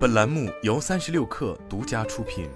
本栏目由三十六氪独家出品。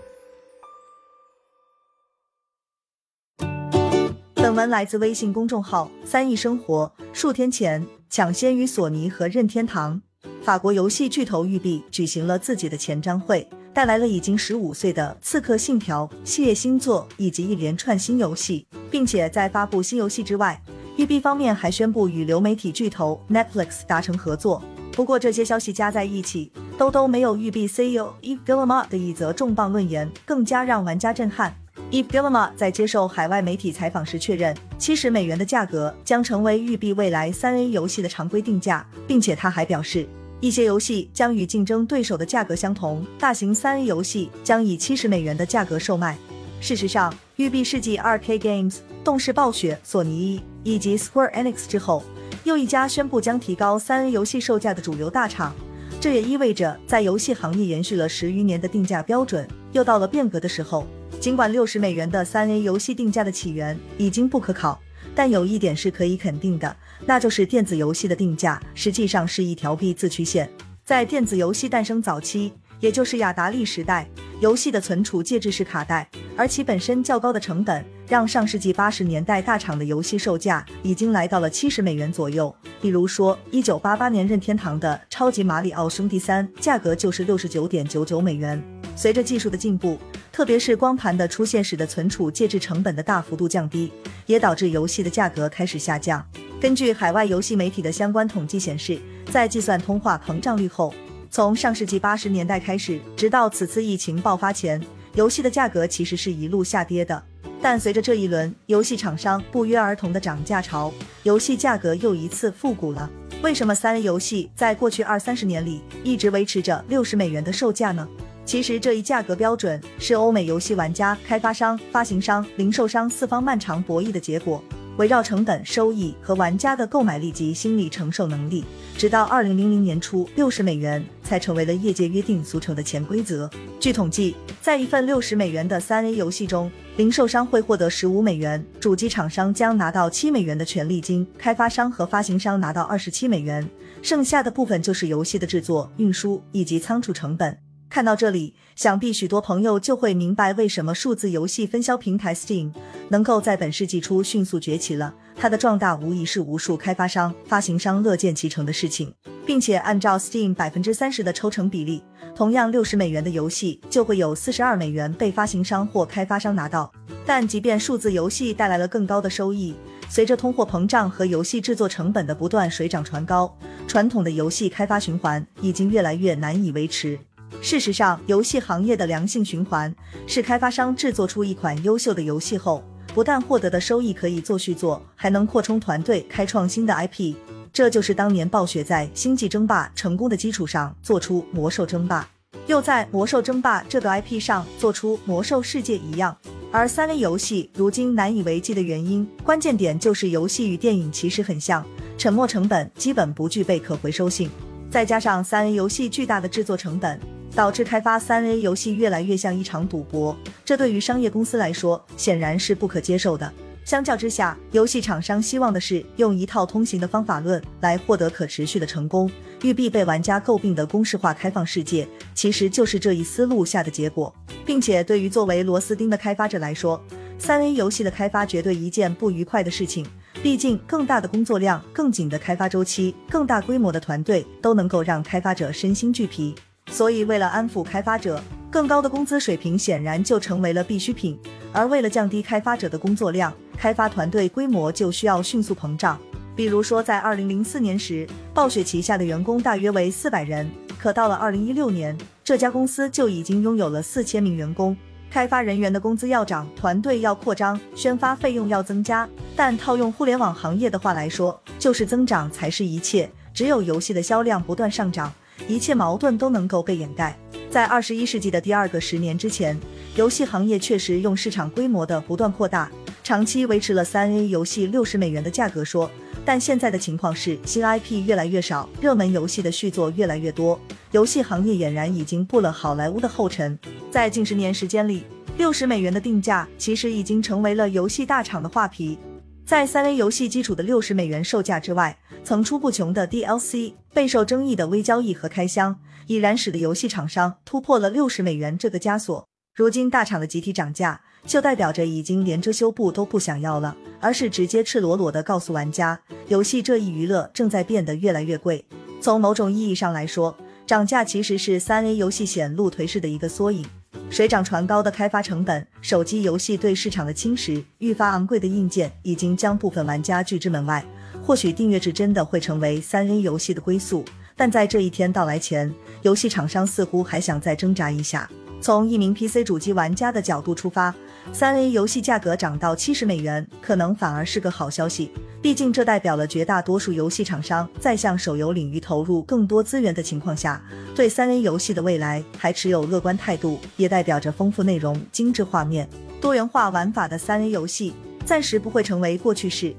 本文来自微信公众号“三亿生活”。数天前，抢先于索尼和任天堂，法国游戏巨头育碧举行了自己的前瞻会，带来了已经十五岁的《刺客信条》系列新作以及一连串新游戏，并且在发布新游戏之外，育碧方面还宣布与流媒体巨头 Netflix 达成合作。不过，这些消息加在一起，都都没有育碧 CEO Yves Guillemot 的一则重磅论言更加让玩家震撼。Yves Guillemot 在接受海外媒体采访时确认，七十美元的价格将成为育碧未来三 A 游戏的常规定价，并且他还表示，一些游戏将与竞争对手的价格相同，大型三 A 游戏将以七十美元的价格售卖。事实上，育碧世纪 2K Games、动视暴雪、索尼以及 Square Enix 之后。又一家宣布将提高三 A 游戏售价的主流大厂，这也意味着在游戏行业延续了十余年的定价标准又到了变革的时候。尽管六十美元的三 A 游戏定价的起源已经不可考，但有一点是可以肯定的，那就是电子游戏的定价实际上是一条 B 字曲线。在电子游戏诞生早期，也就是雅达利时代，游戏的存储介质是卡带，而其本身较高的成本。让上世纪八十年代大厂的游戏售价已经来到了七十美元左右。比如说，一九八八年任天堂的《超级马里奥兄弟三》价格就是六十九点九九美元。随着技术的进步，特别是光盘的出现，使得存储介质成本的大幅度降低，也导致游戏的价格开始下降。根据海外游戏媒体的相关统计显示，在计算通货膨胀率后，从上世纪八十年代开始，直到此次疫情爆发前，游戏的价格其实是一路下跌的。但随着这一轮游戏厂商不约而同的涨价潮，游戏价格又一次复古了。为什么三 A 游戏在过去二三十年里一直维持着六十美元的售价呢？其实这一价格标准是欧美游戏玩家、开发商、发行商、零售商四方漫长博弈的结果。围绕成本、收益和玩家的购买力及心理承受能力，直到二零零零年初，六十美元才成为了业界约定俗成的潜规则。据统计，在一份六十美元的三 A 游戏中，零售商会获得十五美元，主机厂商将拿到七美元的权利金，开发商和发行商拿到二十七美元，剩下的部分就是游戏的制作、运输以及仓储成本。看到这里，想必许多朋友就会明白为什么数字游戏分销平台 Steam 能够在本世纪初迅速崛起了。它的壮大无疑是无数开发商、发行商乐见其成的事情，并且按照 Steam 百分之三十的抽成比例，同样六十美元的游戏就会有四十二美元被发行商或开发商拿到。但即便数字游戏带来了更高的收益，随着通货膨胀和游戏制作成本的不断水涨船高，传统的游戏开发循环已经越来越难以维持。事实上，游戏行业的良性循环是开发商制作出一款优秀的游戏后，不但获得的收益可以做续作，还能扩充团队，开创新的 IP。这就是当年暴雪在《星际争霸》成功的基础上做出《魔兽争霸》，又在《魔兽争霸》这个 IP 上做出《魔兽世界》一样。而三 A 游戏如今难以为继的原因，关键点就是游戏与电影其实很像，沉没成本基本不具备可回收性，再加上三 A 游戏巨大的制作成本。导致开发三 A 游戏越来越像一场赌博，这对于商业公司来说显然是不可接受的。相较之下，游戏厂商希望的是用一套通行的方法论来获得可持续的成功。育碧被玩家诟病的公式化开放世界，其实就是这一思路下的结果。并且对于作为螺丝钉的开发者来说，三 A 游戏的开发绝对一件不愉快的事情。毕竟，更大的工作量、更紧的开发周期、更大规模的团队，都能够让开发者身心俱疲。所以，为了安抚开发者，更高的工资水平显然就成为了必需品。而为了降低开发者的工作量，开发团队规模就需要迅速膨胀。比如说，在二零零四年时，暴雪旗下的员工大约为四百人，可到了二零一六年，这家公司就已经拥有了四千名员工。开发人员的工资要涨，团队要扩张，宣发费用要增加。但套用互联网行业的话来说，就是增长才是一切。只有游戏的销量不断上涨。一切矛盾都能够被掩盖。在二十一世纪的第二个十年之前，游戏行业确实用市场规模的不断扩大，长期维持了三 A 游戏六十美元的价格说。但现在的情况是，新 IP 越来越少，热门游戏的续作越来越多，游戏行业俨然已经步了好莱坞的后尘。在近十年时间里，六十美元的定价其实已经成为了游戏大厂的画皮。在三 A 游戏基础的六十美元售价之外，层出不穷的 DLC、备受争议的微交易和开箱，已然使得游戏厂商突破了六十美元这个枷锁。如今大厂的集体涨价，就代表着已经连遮羞布都不想要了，而是直接赤裸裸的告诉玩家，游戏这一娱乐正在变得越来越贵。从某种意义上来说，涨价其实是三 A 游戏显露颓势的一个缩影。水涨船高的开发成本、手机游戏对市场的侵蚀、愈发昂贵的硬件，已经将部分玩家拒之门外。或许订阅制真的会成为三 A 游戏的归宿，但在这一天到来前，游戏厂商似乎还想再挣扎一下。从一名 PC 主机玩家的角度出发，三 A 游戏价格涨到七十美元，可能反而是个好消息。毕竟这代表了绝大多数游戏厂商在向手游领域投入更多资源的情况下，对三 A 游戏的未来还持有乐观态度，也代表着丰富内容、精致画面、多元化玩法的三 A 游戏暂时不会成为过去式。